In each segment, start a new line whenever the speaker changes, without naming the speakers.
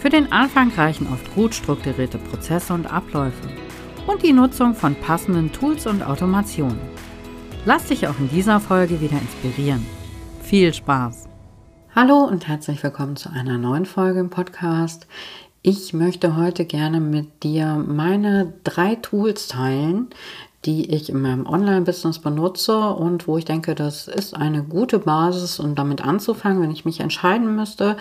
Für den Anfang reichen oft gut strukturierte Prozesse und Abläufe und die Nutzung von passenden Tools und Automationen. Lass dich auch in dieser Folge wieder inspirieren. Viel Spaß! Hallo und herzlich willkommen zu einer neuen Folge im Podcast. Ich möchte heute gerne mit dir meine drei Tools teilen, die ich in meinem Online-Business benutze und wo ich denke, das ist eine gute Basis, um damit anzufangen, wenn ich mich entscheiden müsste,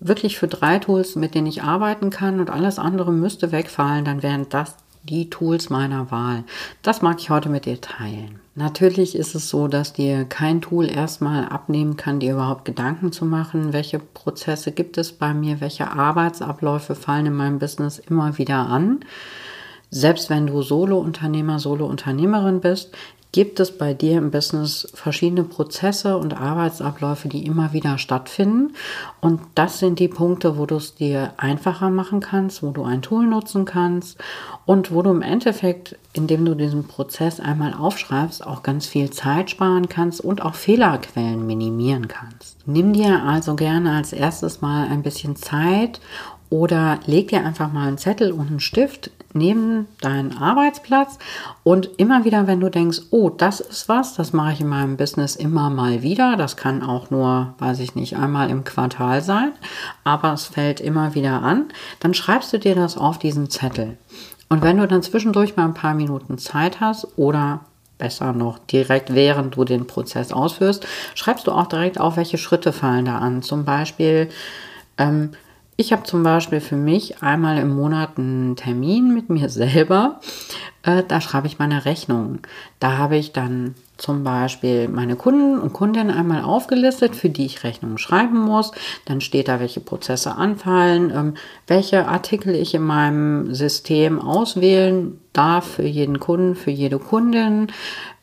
wirklich für drei Tools, mit denen ich arbeiten kann und alles andere müsste wegfallen, dann wären das die Tools meiner Wahl. Das mag ich heute mit dir teilen. Natürlich ist es so, dass dir kein Tool erstmal abnehmen kann, dir überhaupt Gedanken zu machen, welche Prozesse gibt es bei mir, welche Arbeitsabläufe fallen in meinem Business immer wieder an. Selbst wenn du Solo-Unternehmer, Solo-Unternehmerin bist, gibt es bei dir im Business verschiedene Prozesse und Arbeitsabläufe, die immer wieder stattfinden. Und das sind die Punkte, wo du es dir einfacher machen kannst, wo du ein Tool nutzen kannst und wo du im Endeffekt, indem du diesen Prozess einmal aufschreibst, auch ganz viel Zeit sparen kannst und auch Fehlerquellen minimieren kannst. Nimm dir also gerne als erstes mal ein bisschen Zeit oder leg dir einfach mal einen Zettel und einen Stift neben deinen Arbeitsplatz und immer wieder, wenn du denkst, oh, das ist was, das mache ich in meinem Business immer mal wieder, das kann auch nur, weiß ich nicht, einmal im Quartal sein, aber es fällt immer wieder an, dann schreibst du dir das auf diesen Zettel. Und wenn du dann zwischendurch mal ein paar Minuten Zeit hast oder besser noch direkt während du den Prozess ausführst, schreibst du auch direkt auf, welche Schritte fallen da an. Zum Beispiel, ähm, ich habe zum Beispiel für mich einmal im Monat einen Termin mit mir selber. Äh, da schreibe ich meine Rechnung. Da habe ich dann zum Beispiel meine Kunden und Kundinnen einmal aufgelistet, für die ich Rechnungen schreiben muss. Dann steht da, welche Prozesse anfallen, ähm, welche Artikel ich in meinem System auswählen darf für jeden Kunden, für jede Kundin,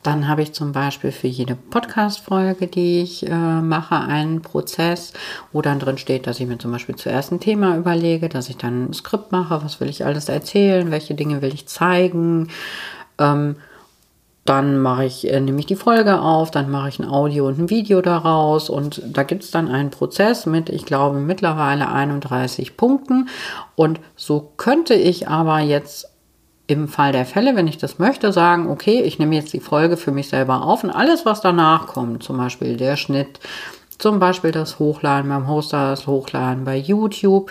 dann habe ich zum Beispiel für jede Podcast-Folge, die ich äh, mache, einen Prozess, wo dann drin steht, dass ich mir zum Beispiel zuerst ein Thema überlege, dass ich dann ein Skript mache, was will ich alles erzählen, welche Dinge will ich zeigen. Ähm, dann mache ich, äh, nehme ich die Folge auf, dann mache ich ein Audio und ein Video daraus und da gibt es dann einen Prozess mit, ich glaube, mittlerweile 31 Punkten. Und so könnte ich aber jetzt im Fall der Fälle, wenn ich das möchte, sagen, okay, ich nehme jetzt die Folge für mich selber auf und alles, was danach kommt, zum Beispiel der Schnitt, zum Beispiel das Hochladen beim Hoster, das Hochladen bei YouTube,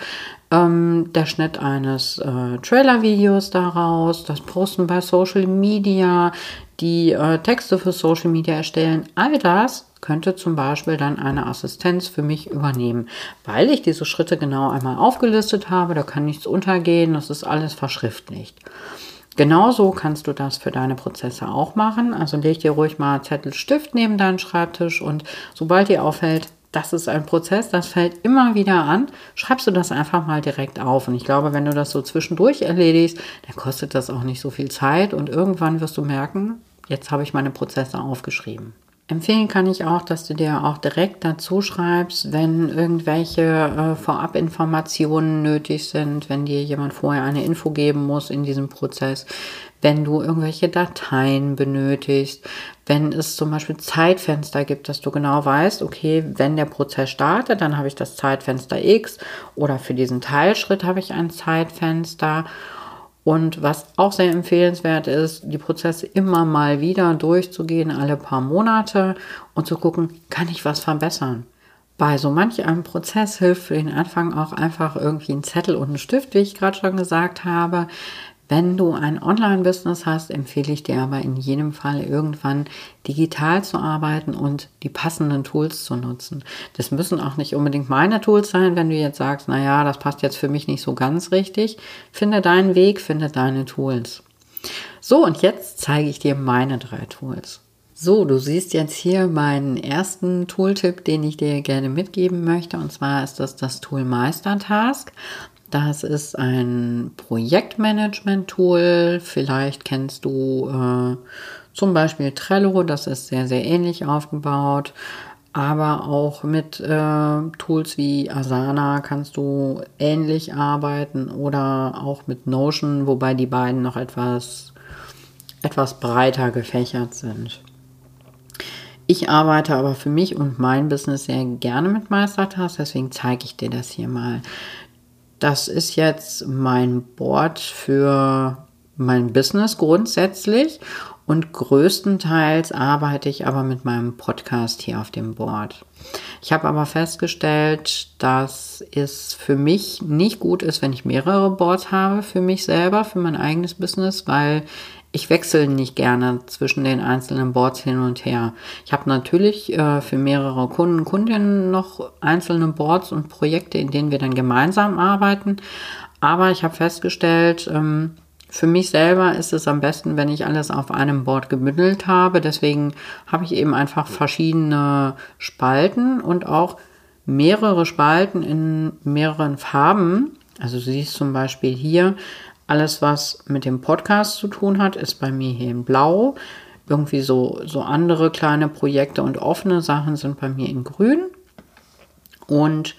ähm, der Schnitt eines äh, Trailer-Videos daraus, das Posten bei Social Media, die äh, Texte für Social Media erstellen, all das könnte zum Beispiel dann eine Assistenz für mich übernehmen, weil ich diese Schritte genau einmal aufgelistet habe, da kann nichts untergehen, das ist alles verschriftlicht. Genauso kannst du das für deine Prozesse auch machen. Also leg dir ruhig mal Zettel, Stift neben deinen Schreibtisch und sobald dir auffällt, das ist ein Prozess, das fällt immer wieder an, schreibst du das einfach mal direkt auf. Und ich glaube, wenn du das so zwischendurch erledigst, dann kostet das auch nicht so viel Zeit und irgendwann wirst du merken, jetzt habe ich meine Prozesse aufgeschrieben. Empfehlen kann ich auch, dass du dir auch direkt dazu schreibst, wenn irgendwelche äh, Vorabinformationen nötig sind, wenn dir jemand vorher eine Info geben muss in diesem Prozess, wenn du irgendwelche Dateien benötigst, wenn es zum Beispiel Zeitfenster gibt, dass du genau weißt, okay, wenn der Prozess startet, dann habe ich das Zeitfenster X oder für diesen Teilschritt habe ich ein Zeitfenster und was auch sehr empfehlenswert ist, die Prozesse immer mal wieder durchzugehen, alle paar Monate und zu gucken, kann ich was verbessern. Bei so manch einem Prozess hilft für den Anfang auch einfach irgendwie ein Zettel und ein Stift, wie ich gerade schon gesagt habe. Wenn du ein Online-Business hast, empfehle ich dir aber in jedem Fall irgendwann digital zu arbeiten und die passenden Tools zu nutzen. Das müssen auch nicht unbedingt meine Tools sein, wenn du jetzt sagst, naja, das passt jetzt für mich nicht so ganz richtig. Finde deinen Weg, finde deine Tools. So, und jetzt zeige ich dir meine drei Tools. So, du siehst jetzt hier meinen ersten Tooltip, den ich dir gerne mitgeben möchte. Und zwar ist das das Tool Meistertask. Das ist ein Projektmanagement-Tool. Vielleicht kennst du äh, zum Beispiel Trello, das ist sehr, sehr ähnlich aufgebaut. Aber auch mit äh, Tools wie Asana kannst du ähnlich arbeiten oder auch mit Notion, wobei die beiden noch etwas, etwas breiter gefächert sind. Ich arbeite aber für mich und mein Business sehr gerne mit Meistertask, deswegen zeige ich dir das hier mal. Das ist jetzt mein Board für mein Business grundsätzlich und größtenteils arbeite ich aber mit meinem Podcast hier auf dem Board. Ich habe aber festgestellt, dass es für mich nicht gut ist, wenn ich mehrere Boards habe für mich selber, für mein eigenes Business, weil ich wechsle nicht gerne zwischen den einzelnen Boards hin und her. Ich habe natürlich äh, für mehrere Kunden, Kundinnen noch einzelne Boards und Projekte, in denen wir dann gemeinsam arbeiten. Aber ich habe festgestellt, ähm, für mich selber ist es am besten, wenn ich alles auf einem Board gebündelt habe. Deswegen habe ich eben einfach verschiedene Spalten und auch mehrere Spalten in mehreren Farben. Also du siehst zum Beispiel hier, alles was mit dem Podcast zu tun hat, ist bei mir hier in Blau. Irgendwie so, so andere kleine Projekte und offene Sachen sind bei mir in Grün. Und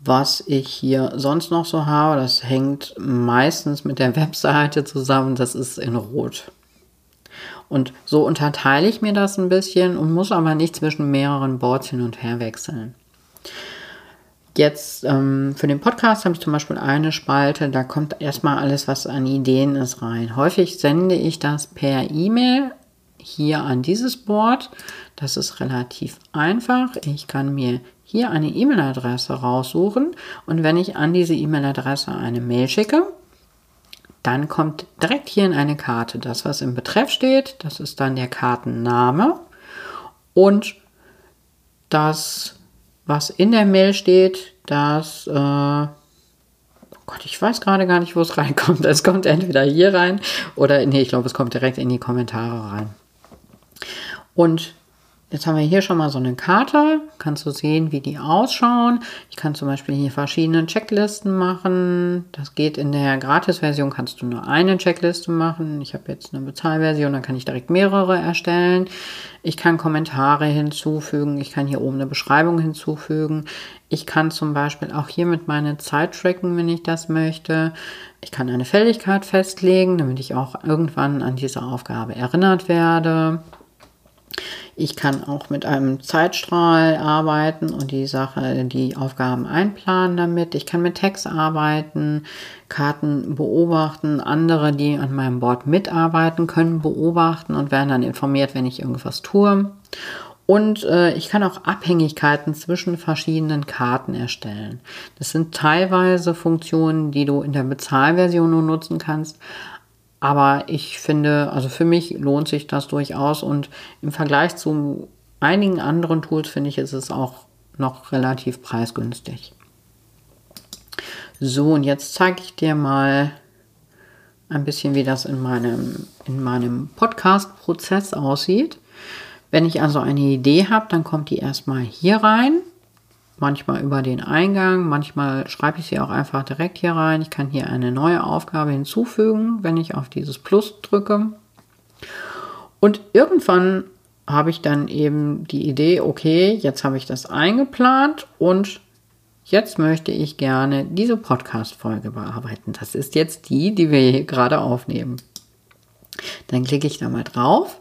was ich hier sonst noch so habe, das hängt meistens mit der Webseite zusammen, das ist in Rot. Und so unterteile ich mir das ein bisschen und muss aber nicht zwischen mehreren Boards hin und her wechseln. Jetzt ähm, für den Podcast habe ich zum Beispiel eine Spalte, da kommt erstmal alles, was an Ideen ist, rein. Häufig sende ich das per E-Mail hier an dieses Board. Das ist relativ einfach. Ich kann mir hier eine E-Mail-Adresse raussuchen und wenn ich an diese E-Mail-Adresse eine Mail schicke, dann kommt direkt hier in eine Karte das, was im Betreff steht. Das ist dann der Kartenname und das, was in der Mail steht, das, äh, oh Gott, ich weiß gerade gar nicht, wo es reinkommt. Es kommt entweder hier rein oder, nee, ich glaube, es kommt direkt in die Kommentare rein. Und Jetzt haben wir hier schon mal so eine Karte. Kannst du sehen, wie die ausschauen. Ich kann zum Beispiel hier verschiedene Checklisten machen. Das geht in der Gratis-Version, kannst du nur eine Checkliste machen. Ich habe jetzt eine Bezahlversion, dann kann ich direkt mehrere erstellen. Ich kann Kommentare hinzufügen. Ich kann hier oben eine Beschreibung hinzufügen. Ich kann zum Beispiel auch hier mit meiner Zeit tracken, wenn ich das möchte. Ich kann eine Fälligkeit festlegen, damit ich auch irgendwann an diese Aufgabe erinnert werde. Ich kann auch mit einem Zeitstrahl arbeiten und die Sache, die Aufgaben einplanen damit. Ich kann mit Text arbeiten, Karten beobachten. Andere, die an meinem Board mitarbeiten, können beobachten und werden dann informiert, wenn ich irgendwas tue. Und äh, ich kann auch Abhängigkeiten zwischen verschiedenen Karten erstellen. Das sind teilweise Funktionen, die du in der Bezahlversion nur nutzen kannst. Aber ich finde, also für mich lohnt sich das durchaus und im Vergleich zu einigen anderen Tools finde ich, ist es auch noch relativ preisgünstig. So, und jetzt zeige ich dir mal ein bisschen, wie das in meinem, in meinem Podcast-Prozess aussieht. Wenn ich also eine Idee habe, dann kommt die erstmal hier rein manchmal über den Eingang, manchmal schreibe ich sie auch einfach direkt hier rein. Ich kann hier eine neue Aufgabe hinzufügen, wenn ich auf dieses Plus drücke. Und irgendwann habe ich dann eben die Idee, okay, jetzt habe ich das eingeplant und jetzt möchte ich gerne diese Podcast-Folge bearbeiten. Das ist jetzt die, die wir hier gerade aufnehmen. Dann klicke ich da mal drauf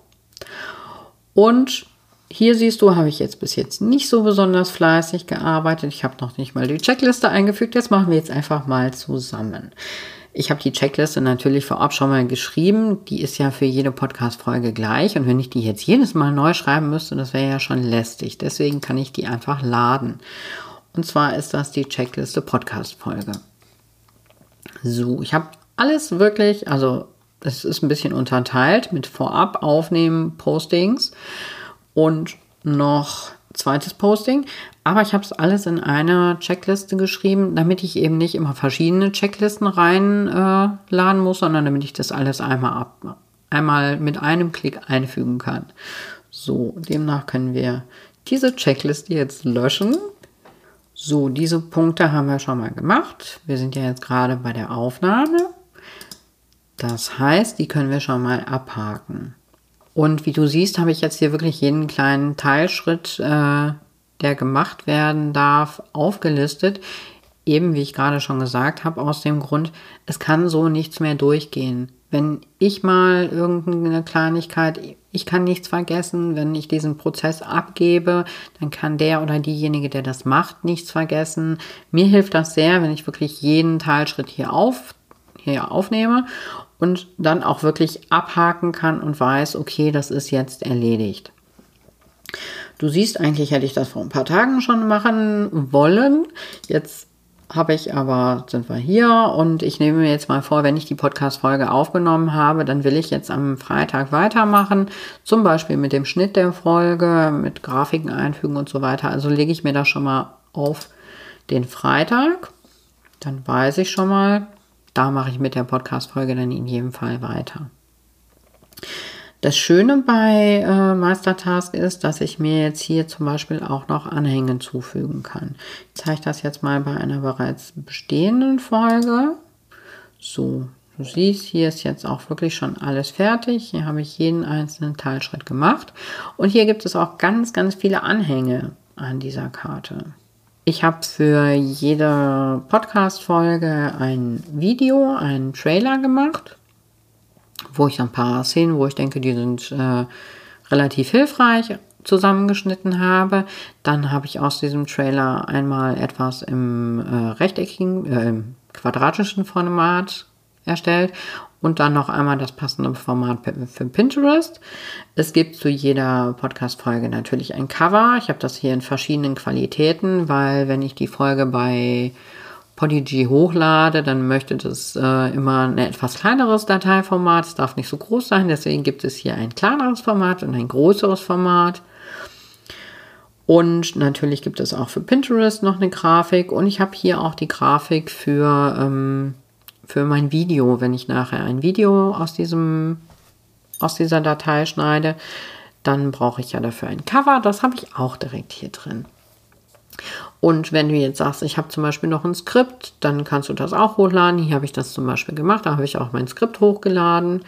und hier siehst du, habe ich jetzt bis jetzt nicht so besonders fleißig gearbeitet. Ich habe noch nicht mal die Checkliste eingefügt. Jetzt machen wir jetzt einfach mal zusammen. Ich habe die Checkliste natürlich vorab schon mal geschrieben. Die ist ja für jede Podcast-Folge gleich. Und wenn ich die jetzt jedes Mal neu schreiben müsste, das wäre ja schon lästig. Deswegen kann ich die einfach laden. Und zwar ist das die Checkliste Podcast-Folge. So, ich habe alles wirklich, also es ist ein bisschen unterteilt mit Vorab aufnehmen, Postings und noch zweites Posting. Aber ich habe es alles in einer Checkliste geschrieben, damit ich eben nicht immer verschiedene Checklisten reinladen äh, muss, sondern damit ich das alles einmal ab, einmal mit einem Klick einfügen kann. So, demnach können wir diese Checkliste jetzt löschen So, diese Punkte haben wir schon mal gemacht. Wir sind ja jetzt gerade bei der Aufnahme. Das heißt, die können wir schon mal abhaken. Und wie du siehst, habe ich jetzt hier wirklich jeden kleinen Teilschritt, äh, der gemacht werden darf, aufgelistet. Eben wie ich gerade schon gesagt habe, aus dem Grund, es kann so nichts mehr durchgehen. Wenn ich mal irgendeine Kleinigkeit, ich kann nichts vergessen, wenn ich diesen Prozess abgebe, dann kann der oder diejenige, der das macht, nichts vergessen. Mir hilft das sehr, wenn ich wirklich jeden Teilschritt hier auf, hier aufnehme und dann auch wirklich abhaken kann und weiß, okay, das ist jetzt erledigt. Du siehst, eigentlich hätte ich das vor ein paar Tagen schon machen wollen. Jetzt habe ich aber, sind wir hier und ich nehme mir jetzt mal vor, wenn ich die Podcast-Folge aufgenommen habe, dann will ich jetzt am Freitag weitermachen. Zum Beispiel mit dem Schnitt der Folge, mit Grafiken einfügen und so weiter. Also lege ich mir das schon mal auf den Freitag. Dann weiß ich schon mal, da mache ich mit der Podcast-Folge dann in jedem Fall weiter. Das Schöne bei äh, Mastertask ist, dass ich mir jetzt hier zum Beispiel auch noch Anhänge zufügen kann. Ich zeige das jetzt mal bei einer bereits bestehenden Folge. So, du siehst, hier ist jetzt auch wirklich schon alles fertig. Hier habe ich jeden einzelnen Teilschritt gemacht. Und hier gibt es auch ganz, ganz viele Anhänge an dieser Karte. Ich habe für jede Podcast-Folge ein Video, einen Trailer gemacht, wo ich ein paar Szenen, wo ich denke, die sind äh, relativ hilfreich zusammengeschnitten habe. Dann habe ich aus diesem Trailer einmal etwas im äh, rechteckigen, äh, im quadratischen Format erstellt und dann noch einmal das passende Format für Pinterest. Es gibt zu jeder Podcast-Folge natürlich ein Cover. Ich habe das hier in verschiedenen Qualitäten, weil wenn ich die Folge bei Podigy hochlade, dann möchte das äh, immer ein etwas kleineres Dateiformat. Es darf nicht so groß sein, deswegen gibt es hier ein kleineres Format und ein größeres Format. Und natürlich gibt es auch für Pinterest noch eine Grafik und ich habe hier auch die Grafik für ähm, für mein Video, wenn ich nachher ein Video aus diesem aus dieser Datei schneide, dann brauche ich ja dafür ein Cover. Das habe ich auch direkt hier drin. Und wenn du jetzt sagst, ich habe zum Beispiel noch ein Skript, dann kannst du das auch hochladen. Hier habe ich das zum Beispiel gemacht, da habe ich auch mein Skript hochgeladen.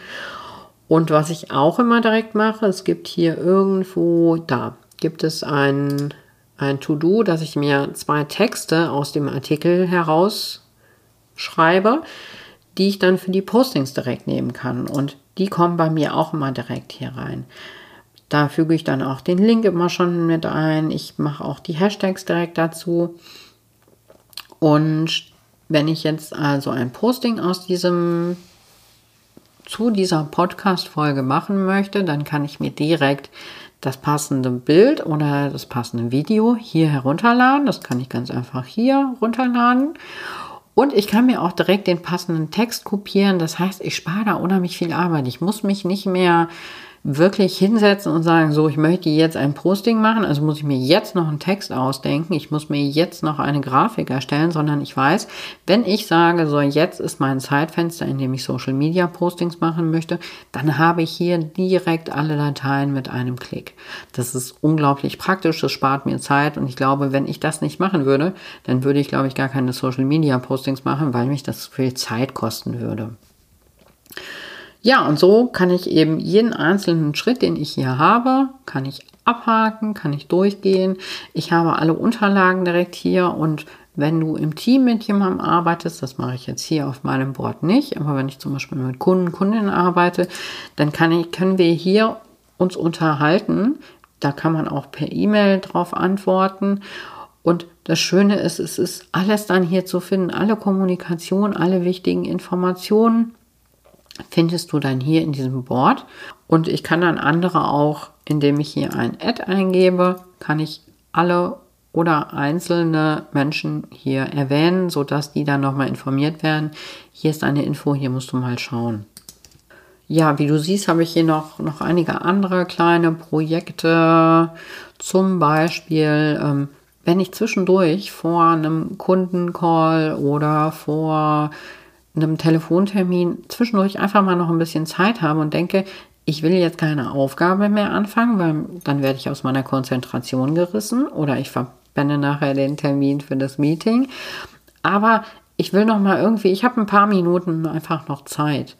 Und was ich auch immer direkt mache, es gibt hier irgendwo, da gibt es ein, ein To-Do, dass ich mir zwei Texte aus dem Artikel heraus schreibe, die ich dann für die Postings direkt nehmen kann. Und die kommen bei mir auch immer direkt hier rein. Da füge ich dann auch den Link immer schon mit ein. Ich mache auch die Hashtags direkt dazu. Und wenn ich jetzt also ein Posting aus diesem zu dieser Podcast-Folge machen möchte, dann kann ich mir direkt das passende Bild oder das passende Video hier herunterladen. Das kann ich ganz einfach hier runterladen. Und ich kann mir auch direkt den passenden Text kopieren. Das heißt, ich spare da unheimlich viel Arbeit. Ich muss mich nicht mehr wirklich hinsetzen und sagen, so, ich möchte jetzt ein Posting machen, also muss ich mir jetzt noch einen Text ausdenken, ich muss mir jetzt noch eine Grafik erstellen, sondern ich weiß, wenn ich sage, so, jetzt ist mein Zeitfenster, in dem ich Social Media Postings machen möchte, dann habe ich hier direkt alle Dateien mit einem Klick. Das ist unglaublich praktisch, das spart mir Zeit und ich glaube, wenn ich das nicht machen würde, dann würde ich, glaube ich, gar keine Social Media Postings machen, weil mich das viel Zeit kosten würde. Ja, und so kann ich eben jeden einzelnen Schritt, den ich hier habe, kann ich abhaken, kann ich durchgehen. Ich habe alle Unterlagen direkt hier und wenn du im Team mit jemandem arbeitest, das mache ich jetzt hier auf meinem Board nicht, aber wenn ich zum Beispiel mit Kunden, Kundinnen arbeite, dann kann ich, können wir hier uns unterhalten. Da kann man auch per E-Mail drauf antworten. Und das Schöne ist, es ist alles dann hier zu finden, alle Kommunikation, alle wichtigen Informationen findest du dann hier in diesem Board. Und ich kann dann andere auch, indem ich hier ein Ad eingebe, kann ich alle oder einzelne Menschen hier erwähnen, sodass die dann nochmal informiert werden. Hier ist eine Info, hier musst du mal schauen. Ja, wie du siehst, habe ich hier noch, noch einige andere kleine Projekte. Zum Beispiel, ähm, wenn ich zwischendurch vor einem Kundencall oder vor einem Telefontermin zwischendurch einfach mal noch ein bisschen Zeit habe und denke, ich will jetzt keine Aufgabe mehr anfangen, weil dann werde ich aus meiner Konzentration gerissen oder ich spende nachher den Termin für das Meeting. Aber ich will noch mal irgendwie, ich habe ein paar Minuten einfach noch Zeit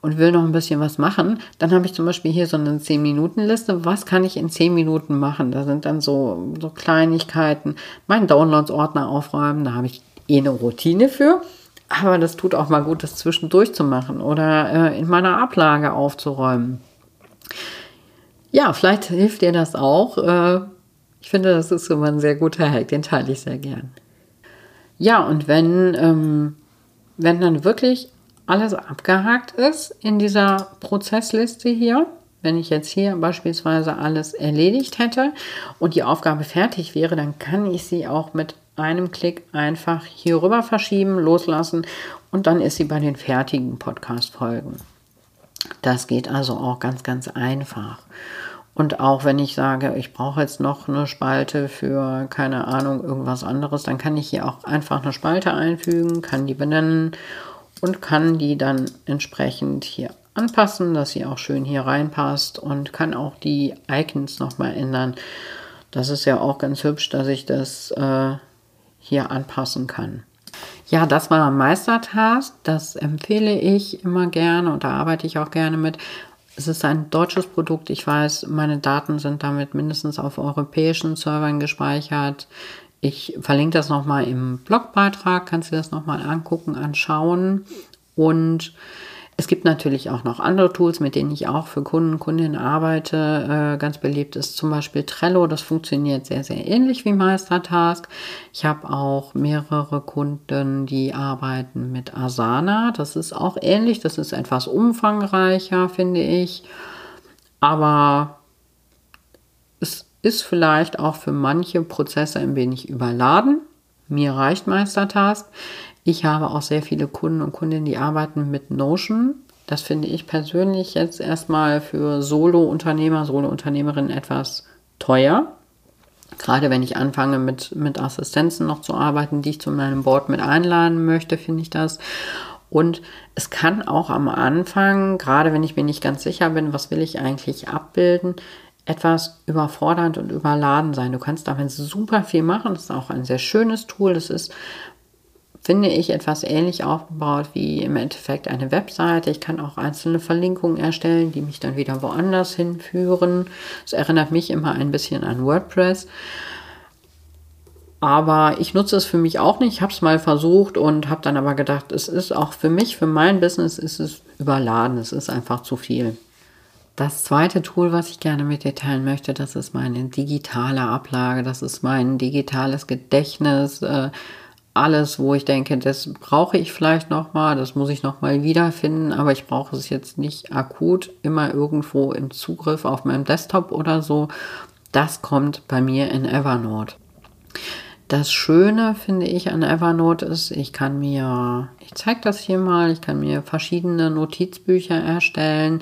und will noch ein bisschen was machen, dann habe ich zum Beispiel hier so eine 10-Minuten-Liste. Was kann ich in 10 Minuten machen? Da sind dann so, so Kleinigkeiten. Meinen Downloads-Ordner aufräumen, da habe ich eh eine Routine für. Aber das tut auch mal gut, das zwischendurch zu machen oder äh, in meiner Ablage aufzuräumen. Ja, vielleicht hilft dir das auch. Äh, ich finde, das ist immer ein sehr guter Hack, den teile ich sehr gern. Ja, und wenn, ähm, wenn dann wirklich alles abgehakt ist in dieser Prozessliste hier, wenn ich jetzt hier beispielsweise alles erledigt hätte und die Aufgabe fertig wäre, dann kann ich sie auch mit einem Klick einfach hier rüber verschieben, loslassen und dann ist sie bei den fertigen Podcast-Folgen. Das geht also auch ganz, ganz einfach. Und auch wenn ich sage, ich brauche jetzt noch eine Spalte für, keine Ahnung, irgendwas anderes, dann kann ich hier auch einfach eine Spalte einfügen, kann die benennen und kann die dann entsprechend hier anpassen, dass sie auch schön hier reinpasst und kann auch die Icons nochmal ändern. Das ist ja auch ganz hübsch, dass ich das äh, hier anpassen kann. Ja, das war Meistertask. Das empfehle ich immer gerne und da arbeite ich auch gerne mit. Es ist ein deutsches Produkt. Ich weiß, meine Daten sind damit mindestens auf europäischen Servern gespeichert. Ich verlinke das nochmal im Blogbeitrag, kannst du das nochmal angucken, anschauen. Und es gibt natürlich auch noch andere Tools, mit denen ich auch für Kunden und Kundinnen arbeite. Äh, ganz beliebt ist zum Beispiel Trello. Das funktioniert sehr, sehr ähnlich wie Meistertask. Ich habe auch mehrere Kunden, die arbeiten mit Asana. Das ist auch ähnlich. Das ist etwas umfangreicher, finde ich. Aber es ist vielleicht auch für manche Prozesse ein wenig überladen. Mir reicht Meistertask. Ich habe auch sehr viele Kunden und Kundinnen, die arbeiten mit Notion. Das finde ich persönlich jetzt erstmal für Solo-Unternehmer, Solo-Unternehmerinnen etwas teuer. Gerade wenn ich anfange mit, mit Assistenzen noch zu arbeiten, die ich zu meinem Board mit einladen möchte, finde ich das. Und es kann auch am Anfang, gerade wenn ich mir nicht ganz sicher bin, was will ich eigentlich abbilden, etwas überfordernd und überladen sein. Du kannst damit super viel machen. Das ist auch ein sehr schönes Tool. Das ist, finde ich, etwas ähnlich aufgebaut wie im Endeffekt eine Webseite. Ich kann auch einzelne Verlinkungen erstellen, die mich dann wieder woanders hinführen. Es erinnert mich immer ein bisschen an WordPress. Aber ich nutze es für mich auch nicht. Ich habe es mal versucht und habe dann aber gedacht, es ist auch für mich, für mein Business ist es überladen. Es ist einfach zu viel. Das zweite Tool, was ich gerne mit dir teilen möchte, das ist meine digitale Ablage, das ist mein digitales Gedächtnis, äh, alles, wo ich denke, das brauche ich vielleicht noch mal, das muss ich noch mal wiederfinden, aber ich brauche es jetzt nicht akut immer irgendwo im Zugriff auf meinem Desktop oder so. Das kommt bei mir in Evernote. Das Schöne finde ich an Evernote ist, ich kann mir, ich zeige das hier mal, ich kann mir verschiedene Notizbücher erstellen.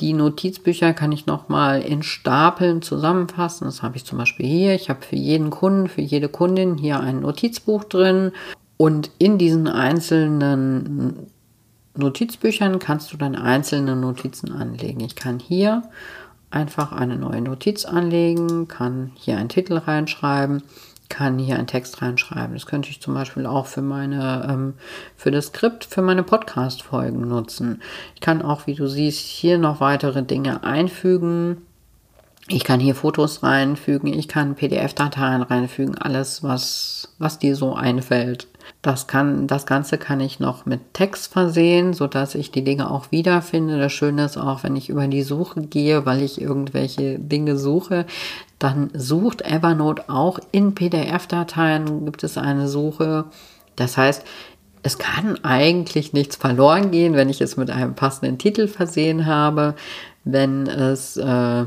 Die Notizbücher kann ich nochmal in Stapeln zusammenfassen. Das habe ich zum Beispiel hier. Ich habe für jeden Kunden, für jede Kundin hier ein Notizbuch drin. Und in diesen einzelnen Notizbüchern kannst du dann einzelne Notizen anlegen. Ich kann hier einfach eine neue Notiz anlegen, kann hier einen Titel reinschreiben kann hier einen Text reinschreiben. Das könnte ich zum Beispiel auch für meine, ähm, für das Skript, für meine Podcast-Folgen nutzen. Ich kann auch, wie du siehst, hier noch weitere Dinge einfügen. Ich kann hier Fotos reinfügen, ich kann PDF-Dateien reinfügen, alles, was, was dir so einfällt. Das, kann, das Ganze kann ich noch mit Text versehen, sodass ich die Dinge auch wiederfinde. Das Schöne ist auch, wenn ich über die Suche gehe, weil ich irgendwelche Dinge suche, dann sucht Evernote auch in PDF-Dateien, gibt es eine Suche. Das heißt, es kann eigentlich nichts verloren gehen, wenn ich es mit einem passenden Titel versehen habe, wenn es äh,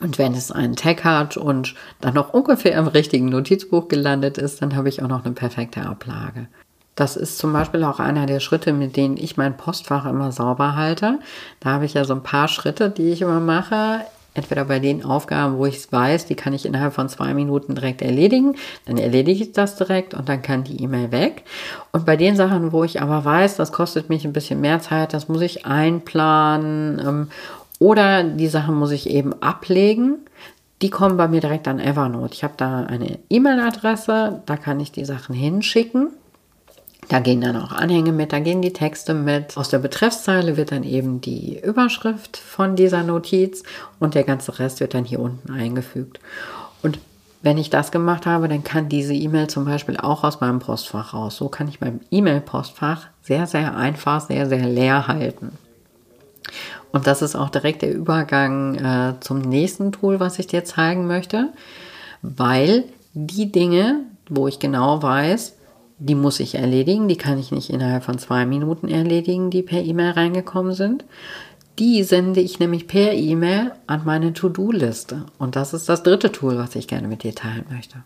und wenn es einen Tag hat und dann noch ungefähr im richtigen Notizbuch gelandet ist, dann habe ich auch noch eine perfekte Ablage. Das ist zum Beispiel auch einer der Schritte, mit denen ich mein Postfach immer sauber halte. Da habe ich ja so ein paar Schritte, die ich immer mache. Entweder bei den Aufgaben, wo ich es weiß, die kann ich innerhalb von zwei Minuten direkt erledigen, dann erledige ich das direkt und dann kann die E-Mail weg. Und bei den Sachen, wo ich aber weiß, das kostet mich ein bisschen mehr Zeit, das muss ich einplanen ähm, oder die Sachen muss ich eben ablegen, die kommen bei mir direkt an Evernote. Ich habe da eine E-Mail-Adresse, da kann ich die Sachen hinschicken. Da gehen dann auch Anhänge mit, da gehen die Texte mit. Aus der Betreffszeile wird dann eben die Überschrift von dieser Notiz und der ganze Rest wird dann hier unten eingefügt. Und wenn ich das gemacht habe, dann kann diese E-Mail zum Beispiel auch aus meinem Postfach raus. So kann ich mein E-Mail-Postfach sehr, sehr einfach, sehr, sehr leer halten. Und das ist auch direkt der Übergang äh, zum nächsten Tool, was ich dir zeigen möchte, weil die Dinge, wo ich genau weiß, die muss ich erledigen, die kann ich nicht innerhalb von zwei Minuten erledigen, die per E-Mail reingekommen sind. Die sende ich nämlich per E-Mail an meine To-Do-Liste. Und das ist das dritte Tool, was ich gerne mit dir teilen möchte.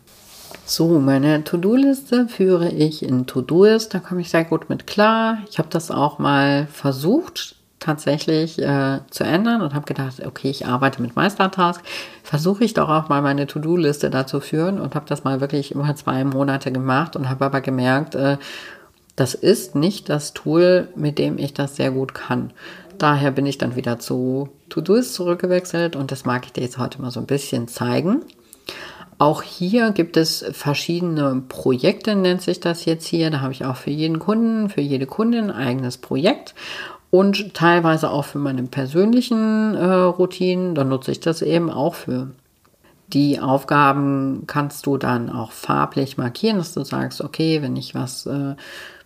So, meine To-Do-Liste führe ich in To-Doist. Da komme ich sehr gut mit klar. Ich habe das auch mal versucht, tatsächlich äh, zu ändern und habe gedacht, okay, ich arbeite mit Meistertask, versuche ich doch auch mal meine To-Do-Liste dazu führen und habe das mal wirklich über zwei Monate gemacht und habe aber gemerkt, äh, das ist nicht das Tool, mit dem ich das sehr gut kann. Daher bin ich dann wieder zu To-Do's zurückgewechselt und das mag ich dir jetzt heute mal so ein bisschen zeigen. Auch hier gibt es verschiedene Projekte, nennt sich das jetzt hier. Da habe ich auch für jeden Kunden, für jede Kundin ein eigenes Projekt und teilweise auch für meine persönlichen äh, Routinen. Da nutze ich das eben auch für. Die Aufgaben kannst du dann auch farblich markieren, dass du sagst, okay, wenn ich was äh,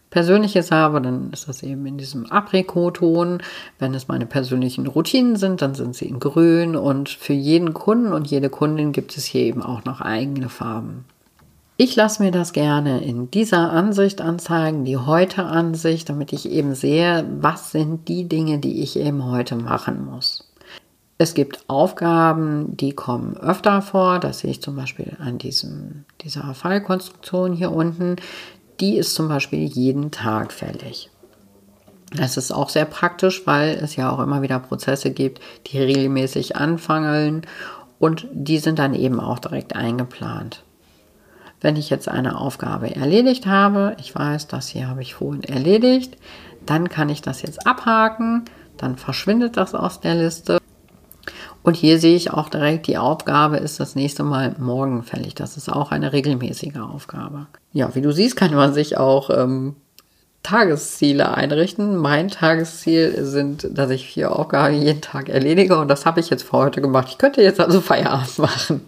Persönliches habe, dann ist das eben in diesem Aprikoton. Wenn es meine persönlichen Routinen sind, dann sind sie in grün. Und für jeden Kunden und jede Kundin gibt es hier eben auch noch eigene Farben. Ich lasse mir das gerne in dieser Ansicht anzeigen, die heute Ansicht, damit ich eben sehe, was sind die Dinge, die ich eben heute machen muss. Es gibt Aufgaben, die kommen öfter vor. Das sehe ich zum Beispiel an diesem, dieser Fallkonstruktion hier unten. Die ist zum Beispiel jeden Tag fällig. Das ist auch sehr praktisch, weil es ja auch immer wieder Prozesse gibt, die regelmäßig anfangen und die sind dann eben auch direkt eingeplant. Wenn ich jetzt eine Aufgabe erledigt habe, ich weiß, das hier habe ich vorhin erledigt, dann kann ich das jetzt abhaken, dann verschwindet das aus der Liste. Und hier sehe ich auch direkt, die Aufgabe ist das nächste Mal morgen fällig. Das ist auch eine regelmäßige Aufgabe. Ja, wie du siehst, kann man sich auch ähm, Tagesziele einrichten. Mein Tagesziel sind, dass ich vier Aufgaben jeden Tag erledige und das habe ich jetzt für heute gemacht. Ich könnte jetzt also Feierabend machen.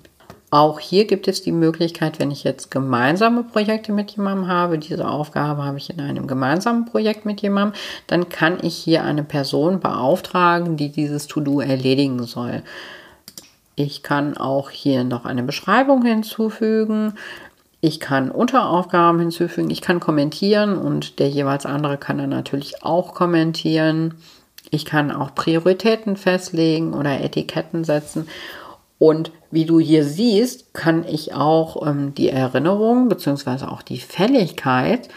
Auch hier gibt es die Möglichkeit, wenn ich jetzt gemeinsame Projekte mit jemandem habe, diese Aufgabe habe ich in einem gemeinsamen Projekt mit jemandem, dann kann ich hier eine Person beauftragen, die dieses To-Do erledigen soll. Ich kann auch hier noch eine Beschreibung hinzufügen. Ich kann Unteraufgaben hinzufügen. Ich kann kommentieren und der jeweils andere kann dann natürlich auch kommentieren. Ich kann auch Prioritäten festlegen oder Etiketten setzen. Und wie du hier siehst, kann ich auch ähm, die Erinnerung bzw. auch die Fälligkeit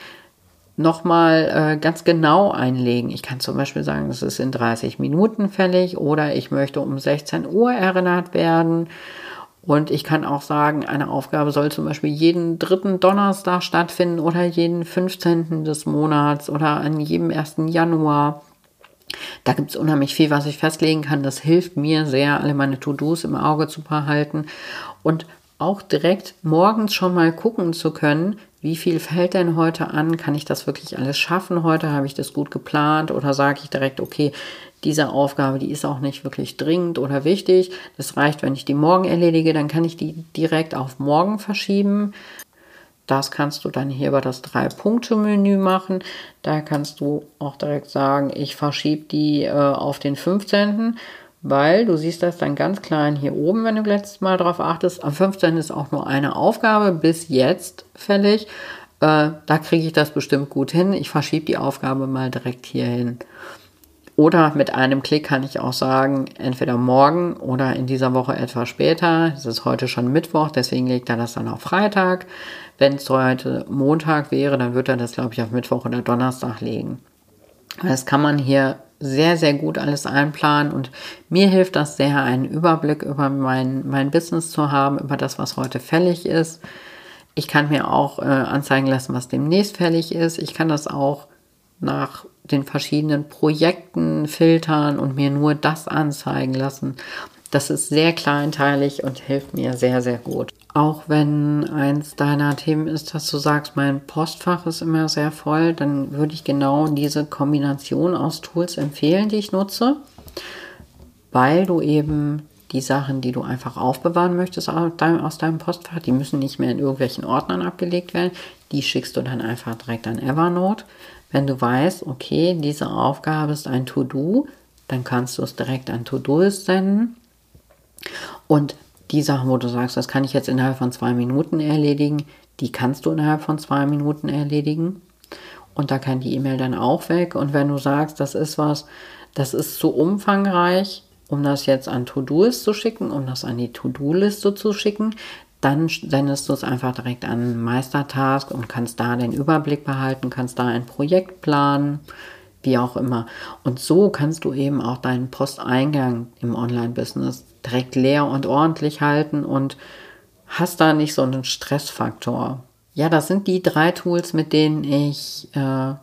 nochmal äh, ganz genau einlegen. Ich kann zum Beispiel sagen, das ist in 30 Minuten fällig oder ich möchte um 16 Uhr erinnert werden. Und ich kann auch sagen, eine Aufgabe soll zum Beispiel jeden dritten Donnerstag stattfinden oder jeden 15. des Monats oder an jedem 1. Januar. Da gibt es unheimlich viel, was ich festlegen kann. Das hilft mir sehr, alle meine To-Dos im Auge zu behalten und auch direkt morgens schon mal gucken zu können, wie viel fällt denn heute an? Kann ich das wirklich alles schaffen heute? Habe ich das gut geplant? Oder sage ich direkt, okay, diese Aufgabe, die ist auch nicht wirklich dringend oder wichtig. Das reicht, wenn ich die morgen erledige, dann kann ich die direkt auf morgen verschieben. Das kannst du dann hier über das Drei-Punkte-Menü machen. Da kannst du auch direkt sagen, ich verschiebe die äh, auf den 15. Weil du siehst das dann ganz klein hier oben, wenn du letztes Mal darauf achtest. Am 15. ist auch nur eine Aufgabe bis jetzt fällig. Äh, da kriege ich das bestimmt gut hin. Ich verschiebe die Aufgabe mal direkt hier hin. Oder mit einem Klick kann ich auch sagen, entweder morgen oder in dieser Woche etwas später. Es ist heute schon Mittwoch, deswegen legt er das dann auf Freitag. Wenn es heute Montag wäre, dann wird er das, glaube ich, auf Mittwoch oder Donnerstag legen. Das kann man hier sehr, sehr gut alles einplanen und mir hilft das sehr, einen Überblick über mein, mein Business zu haben, über das, was heute fällig ist. Ich kann mir auch äh, anzeigen lassen, was demnächst fällig ist. Ich kann das auch nach den verschiedenen Projekten filtern und mir nur das anzeigen lassen. Das ist sehr kleinteilig und hilft mir sehr, sehr gut. Auch wenn eins deiner Themen ist, dass du sagst, mein Postfach ist immer sehr voll, dann würde ich genau diese Kombination aus Tools empfehlen, die ich nutze, weil du eben die Sachen, die du einfach aufbewahren möchtest aus deinem, Postfach, die müssen nicht mehr in irgendwelchen Ordnern abgelegt werden. Die schickst du dann einfach direkt an Evernote. Wenn du weißt, okay, diese Aufgabe ist ein To-Do, dann kannst du es direkt an To-Do senden. Und die Sachen, wo du sagst, das kann ich jetzt innerhalb von zwei Minuten erledigen, die kannst du innerhalb von zwei Minuten erledigen. Und da kann die E-Mail dann auch weg. Und wenn du sagst, das ist was, das ist zu umfangreich, um das jetzt an To-Do-List zu schicken, um das an die To-Do-Liste zu schicken, dann sendest du es einfach direkt an Meistertask und kannst da den Überblick behalten, kannst da ein Projekt planen, wie auch immer. Und so kannst du eben auch deinen Posteingang im Online-Business direkt leer und ordentlich halten und hast da nicht so einen Stressfaktor. Ja, das sind die drei Tools, mit denen ich, äh,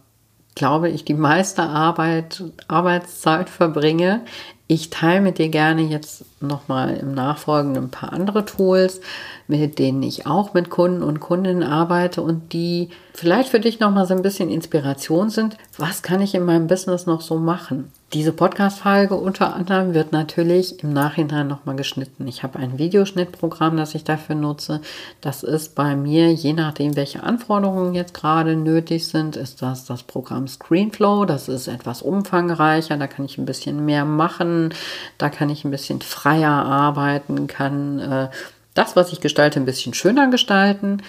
glaube ich, die meiste Arbeit, Arbeitszeit verbringe. Ich teile mit dir gerne jetzt nochmal im Nachfolgenden ein paar andere Tools, mit denen ich auch mit Kunden und Kundinnen arbeite und die vielleicht für dich nochmal so ein bisschen Inspiration sind. Was kann ich in meinem Business noch so machen? Diese Podcast-Folge unter anderem wird natürlich im Nachhinein nochmal geschnitten. Ich habe ein Videoschnittprogramm, das ich dafür nutze. Das ist bei mir, je nachdem, welche Anforderungen jetzt gerade nötig sind, ist das das Programm Screenflow. Das ist etwas umfangreicher, da kann ich ein bisschen mehr machen, da kann ich ein bisschen freier arbeiten, kann äh, das, was ich gestalte, ein bisschen schöner gestalten.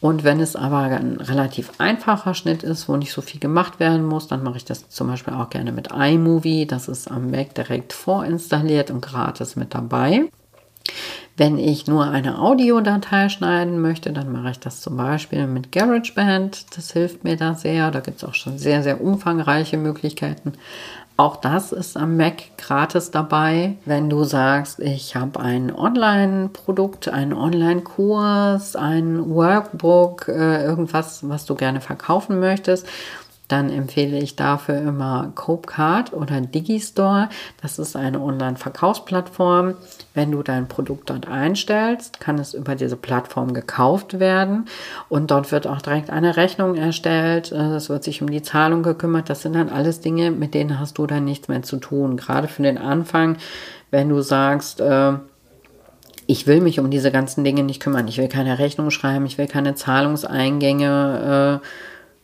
Und wenn es aber ein relativ einfacher Schnitt ist, wo nicht so viel gemacht werden muss, dann mache ich das zum Beispiel auch gerne mit iMovie. Das ist am Mac direkt vorinstalliert und gratis mit dabei. Wenn ich nur eine Audiodatei schneiden möchte, dann mache ich das zum Beispiel mit GarageBand. Das hilft mir da sehr. Da gibt es auch schon sehr, sehr umfangreiche Möglichkeiten. Auch das ist am Mac gratis dabei. Wenn du sagst, ich habe ein Online-Produkt, einen Online-Kurs, ein Workbook, äh, irgendwas, was du gerne verkaufen möchtest dann empfehle ich dafür immer Copecard oder Digistore. Das ist eine Online-Verkaufsplattform. Wenn du dein Produkt dort einstellst, kann es über diese Plattform gekauft werden und dort wird auch direkt eine Rechnung erstellt. Äh, es wird sich um die Zahlung gekümmert. Das sind dann alles Dinge, mit denen hast du dann nichts mehr zu tun. Gerade für den Anfang, wenn du sagst, äh, ich will mich um diese ganzen Dinge nicht kümmern. Ich will keine Rechnung schreiben, ich will keine Zahlungseingänge. Äh,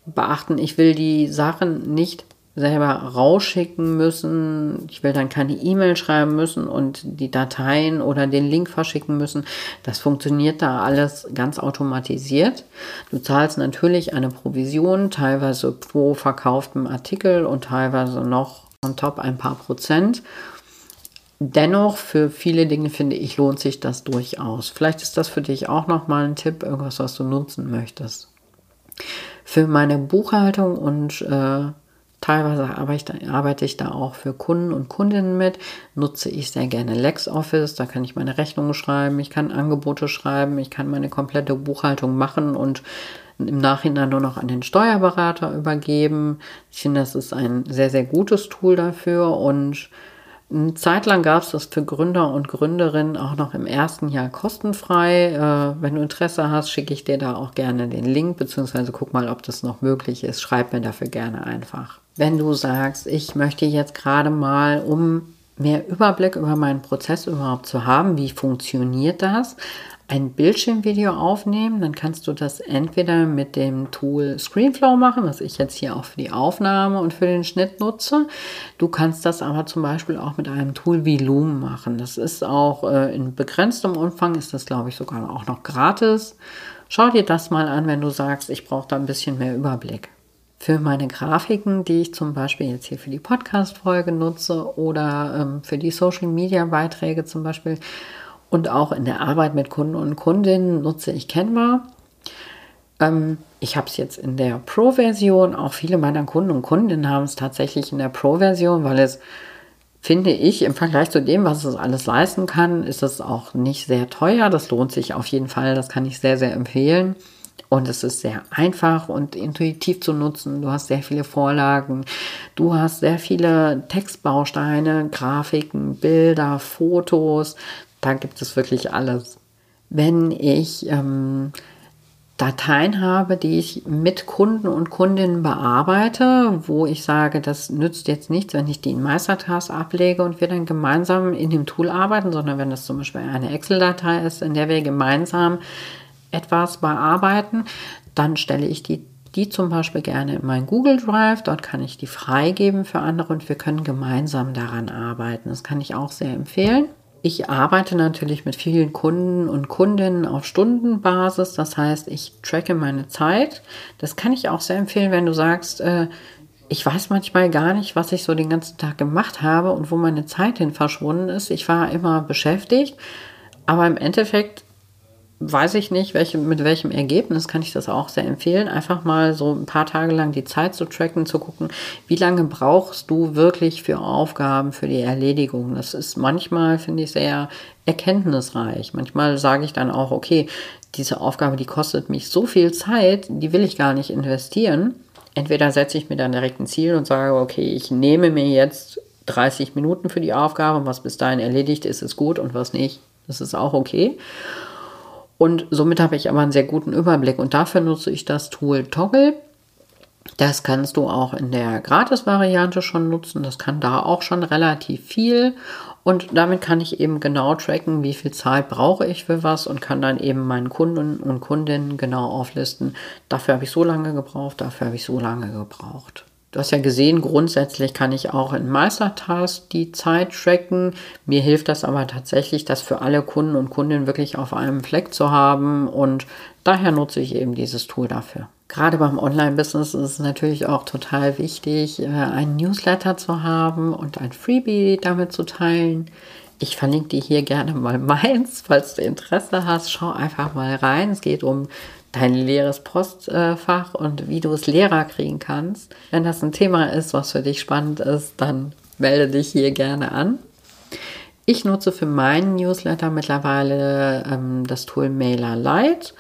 beachten, ich will die Sachen nicht selber rausschicken müssen. Ich will dann keine E-Mail schreiben müssen und die Dateien oder den Link verschicken müssen. Das funktioniert da alles ganz automatisiert. Du zahlst natürlich eine Provision, teilweise pro verkauftem Artikel und teilweise noch on top ein paar Prozent. Dennoch, für viele Dinge finde ich, lohnt sich das durchaus. Vielleicht ist das für dich auch nochmal ein Tipp, irgendwas, was du nutzen möchtest. Für meine Buchhaltung und äh, teilweise arbeite ich, arbeite ich da auch für Kunden und Kundinnen mit, nutze ich sehr gerne LexOffice. Da kann ich meine Rechnungen schreiben, ich kann Angebote schreiben, ich kann meine komplette Buchhaltung machen und im Nachhinein nur noch an den Steuerberater übergeben. Ich finde, das ist ein sehr, sehr gutes Tool dafür und eine Zeit lang gab es das für Gründer und Gründerinnen auch noch im ersten Jahr kostenfrei. Äh, wenn du Interesse hast, schicke ich dir da auch gerne den Link, beziehungsweise guck mal, ob das noch möglich ist. Schreib mir dafür gerne einfach. Wenn du sagst, ich möchte jetzt gerade mal, um mehr Überblick über meinen Prozess überhaupt zu haben, wie funktioniert das, ein Bildschirmvideo aufnehmen, dann kannst du das entweder mit dem Tool Screenflow machen, was ich jetzt hier auch für die Aufnahme und für den Schnitt nutze. Du kannst das aber zum Beispiel auch mit einem Tool wie Loom machen. Das ist auch äh, in begrenztem Umfang, ist das glaube ich sogar auch noch gratis. Schau dir das mal an, wenn du sagst, ich brauche da ein bisschen mehr Überblick. Für meine Grafiken, die ich zum Beispiel jetzt hier für die Podcast-Folge nutze oder ähm, für die Social-Media-Beiträge zum Beispiel, und auch in der Arbeit mit Kunden und Kundinnen nutze ich Canva. Ähm, ich habe es jetzt in der Pro-Version. Auch viele meiner Kunden und Kundinnen haben es tatsächlich in der Pro-Version, weil es, finde ich, im Vergleich zu dem, was es alles leisten kann, ist es auch nicht sehr teuer. Das lohnt sich auf jeden Fall. Das kann ich sehr, sehr empfehlen. Und es ist sehr einfach und intuitiv zu nutzen. Du hast sehr viele Vorlagen. Du hast sehr viele Textbausteine, Grafiken, Bilder, Fotos. Da gibt es wirklich alles. Wenn ich ähm, Dateien habe, die ich mit Kunden und Kundinnen bearbeite, wo ich sage, das nützt jetzt nichts, wenn ich die in Meistertask ablege und wir dann gemeinsam in dem Tool arbeiten, sondern wenn das zum Beispiel eine Excel-Datei ist, in der wir gemeinsam etwas bearbeiten, dann stelle ich die, die zum Beispiel gerne in mein Google Drive. Dort kann ich die freigeben für andere und wir können gemeinsam daran arbeiten. Das kann ich auch sehr empfehlen. Ich arbeite natürlich mit vielen Kunden und Kundinnen auf Stundenbasis. Das heißt, ich tracke meine Zeit. Das kann ich auch sehr empfehlen, wenn du sagst, äh, ich weiß manchmal gar nicht, was ich so den ganzen Tag gemacht habe und wo meine Zeit hin verschwunden ist. Ich war immer beschäftigt, aber im Endeffekt weiß ich nicht, welche, mit welchem Ergebnis kann ich das auch sehr empfehlen. Einfach mal so ein paar Tage lang die Zeit zu tracken, zu gucken, wie lange brauchst du wirklich für Aufgaben, für die Erledigung. Das ist manchmal, finde ich, sehr erkenntnisreich. Manchmal sage ich dann auch, okay, diese Aufgabe, die kostet mich so viel Zeit, die will ich gar nicht investieren. Entweder setze ich mir dann direkt ein Ziel und sage, okay, ich nehme mir jetzt 30 Minuten für die Aufgabe und was bis dahin erledigt ist, ist gut und was nicht, das ist auch okay. Und somit habe ich aber einen sehr guten Überblick. Und dafür nutze ich das Tool Toggle. Das kannst du auch in der Gratis-Variante schon nutzen. Das kann da auch schon relativ viel. Und damit kann ich eben genau tracken, wie viel Zeit brauche ich für was und kann dann eben meinen Kunden und Kundinnen genau auflisten. Dafür habe ich so lange gebraucht, dafür habe ich so lange gebraucht. Du hast ja gesehen, grundsätzlich kann ich auch in Meistertask die Zeit tracken. Mir hilft das aber tatsächlich, das für alle Kunden und Kundinnen wirklich auf einem Fleck zu haben und daher nutze ich eben dieses Tool dafür. Gerade beim Online-Business ist es natürlich auch total wichtig, äh, einen Newsletter zu haben und ein Freebie damit zu teilen. Ich verlinke dir hier gerne mal meins, falls du Interesse hast. Schau einfach mal rein. Es geht um dein leeres Postfach und wie du es leerer kriegen kannst. Wenn das ein Thema ist, was für dich spannend ist, dann melde dich hier gerne an. Ich nutze für meinen Newsletter mittlerweile ähm, das Tool Mailer Lite.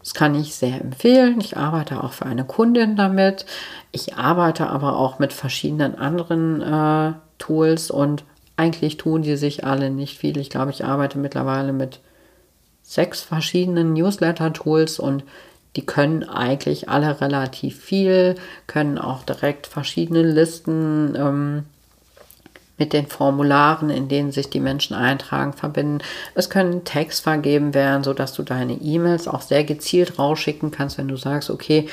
Das kann ich sehr empfehlen. Ich arbeite auch für eine Kundin damit. Ich arbeite aber auch mit verschiedenen anderen äh, Tools und eigentlich tun die sich alle nicht viel. Ich glaube, ich arbeite mittlerweile mit sechs verschiedenen Newsletter-Tools und die können eigentlich alle relativ viel, können auch direkt verschiedene Listen ähm, mit den Formularen, in denen sich die Menschen eintragen, verbinden. Es können Tags vergeben werden, sodass du deine E-Mails auch sehr gezielt rausschicken kannst, wenn du sagst, okay,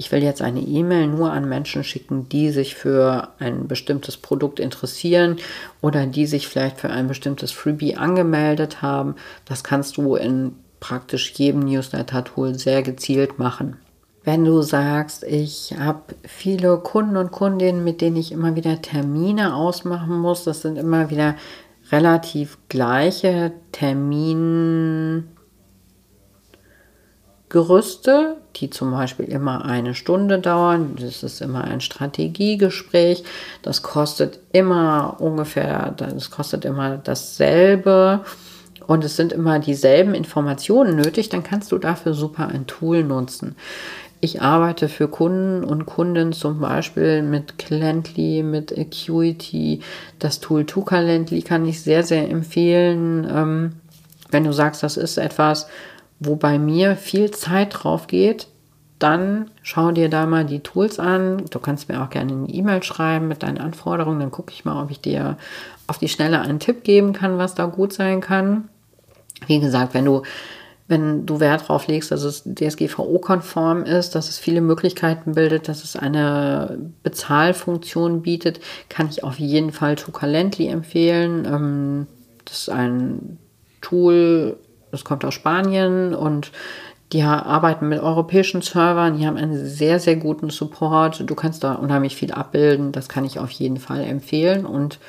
ich will jetzt eine E-Mail nur an Menschen schicken, die sich für ein bestimmtes Produkt interessieren oder die sich vielleicht für ein bestimmtes Freebie angemeldet haben. Das kannst du in praktisch jedem Newsletter-Tool sehr gezielt machen. Wenn du sagst, ich habe viele Kunden und Kundinnen, mit denen ich immer wieder Termine ausmachen muss, das sind immer wieder relativ gleiche Termine. Gerüste, die zum Beispiel immer eine Stunde dauern. Das ist immer ein Strategiegespräch. Das kostet immer ungefähr, das kostet immer dasselbe und es sind immer dieselben Informationen nötig, dann kannst du dafür super ein Tool nutzen. Ich arbeite für Kunden und Kunden zum Beispiel mit Calendly, mit Acuity. Das Tool Calendly kann ich sehr, sehr empfehlen. Ähm, wenn du sagst, das ist etwas, wo bei mir viel Zeit drauf geht, dann schau dir da mal die Tools an. Du kannst mir auch gerne eine E-Mail schreiben mit deinen Anforderungen. Dann gucke ich mal, ob ich dir auf die Schnelle einen Tipp geben kann, was da gut sein kann. Wie gesagt, wenn du, wenn du Wert darauf legst, dass es DSGVO-konform ist, dass es viele Möglichkeiten bildet, dass es eine Bezahlfunktion bietet, kann ich auf jeden Fall Tucalently empfehlen. Ähm, das ist ein Tool, das kommt aus Spanien und die arbeiten mit europäischen Servern, die haben einen sehr, sehr guten Support. Du kannst da unheimlich viel abbilden, das kann ich auf jeden Fall empfehlen. Und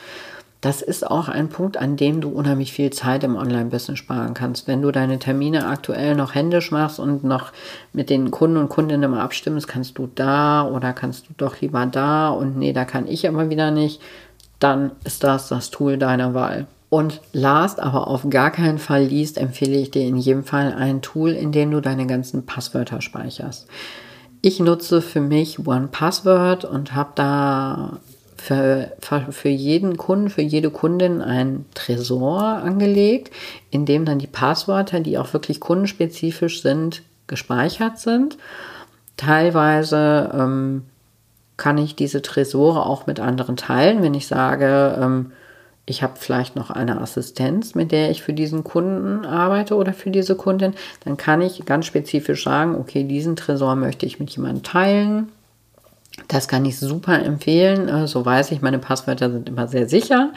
das ist auch ein Punkt, an dem du unheimlich viel Zeit im Online-Business sparen kannst. Wenn du deine Termine aktuell noch händisch machst und noch mit den Kunden und Kundinnen immer abstimmst, kannst du da oder kannst du doch lieber da und nee, da kann ich aber wieder nicht, dann ist das das Tool deiner Wahl. Und last, aber auf gar keinen Fall liest, empfehle ich dir in jedem Fall ein Tool, in dem du deine ganzen Passwörter speicherst. Ich nutze für mich One Password und habe da für, für jeden Kunden, für jede Kundin ein Tresor angelegt, in dem dann die Passwörter, die auch wirklich kundenspezifisch sind, gespeichert sind. Teilweise ähm, kann ich diese Tresore auch mit anderen teilen, wenn ich sage, ähm, ich habe vielleicht noch eine Assistenz, mit der ich für diesen Kunden arbeite oder für diese Kundin, dann kann ich ganz spezifisch sagen, okay, diesen Tresor möchte ich mit jemandem teilen. Das kann ich super empfehlen. Äh, so weiß ich, meine Passwörter sind immer sehr sicher.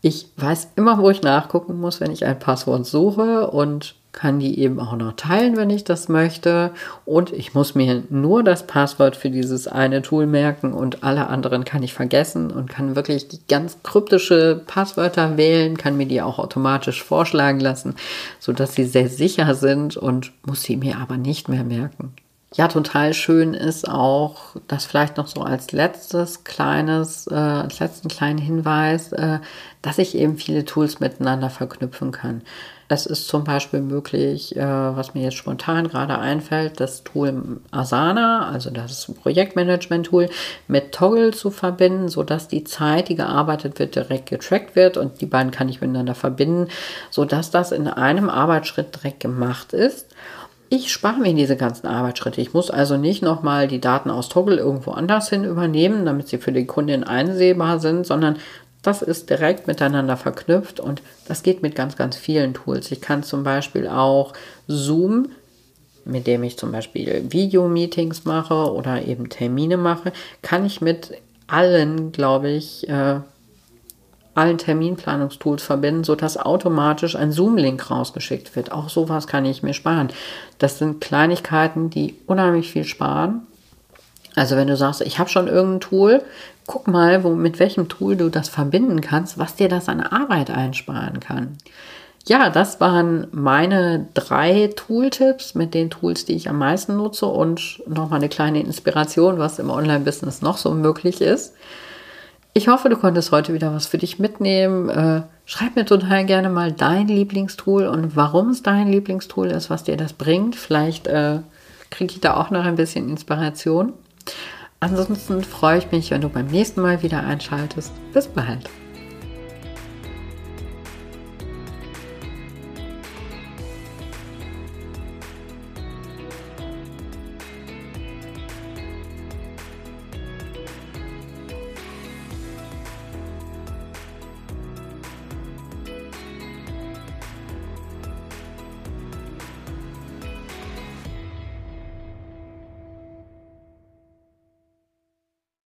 Ich weiß immer, wo ich nachgucken muss, wenn ich ein Passwort suche und kann die eben auch noch teilen, wenn ich das möchte. Und ich muss mir nur das Passwort für dieses eine Tool merken und alle anderen kann ich vergessen und kann wirklich ganz kryptische Passwörter wählen, kann mir die auch automatisch vorschlagen lassen, sodass sie sehr sicher sind und muss sie mir aber nicht mehr merken. Ja, total schön ist auch, das vielleicht noch so als letztes kleines, äh, als letzten kleinen Hinweis, äh, dass ich eben viele Tools miteinander verknüpfen kann. Es ist zum Beispiel möglich, äh, was mir jetzt spontan gerade einfällt, das Tool Asana, also das Projektmanagement-Tool, mit Toggle zu verbinden, sodass die Zeit, die gearbeitet wird, direkt getrackt wird und die beiden kann ich miteinander verbinden, sodass das in einem Arbeitsschritt direkt gemacht ist. Ich spare mir diese ganzen Arbeitsschritte. Ich muss also nicht nochmal die Daten aus Toggle irgendwo anders hin übernehmen, damit sie für die Kundin einsehbar sind, sondern das ist direkt miteinander verknüpft und das geht mit ganz, ganz vielen Tools. Ich kann zum Beispiel auch Zoom, mit dem ich zum Beispiel Video-Meetings mache oder eben Termine mache, kann ich mit allen, glaube ich, äh, allen Terminplanungstools verbinden, sodass automatisch ein Zoom-Link rausgeschickt wird. Auch sowas kann ich mir sparen. Das sind Kleinigkeiten, die unheimlich viel sparen. Also wenn du sagst, ich habe schon irgendein Tool, guck mal, wo, mit welchem Tool du das verbinden kannst, was dir das an Arbeit einsparen kann. Ja, das waren meine drei Tooltips mit den Tools, die ich am meisten nutze und nochmal eine kleine Inspiration, was im Online-Business noch so möglich ist. Ich hoffe, du konntest heute wieder was für dich mitnehmen. Äh, schreib mir total gerne mal dein Lieblingstool und warum es dein Lieblingstool ist, was dir das bringt. Vielleicht äh, kriege ich da auch noch ein bisschen Inspiration. Ansonsten freue ich mich, wenn du beim nächsten Mal wieder einschaltest. Bis bald.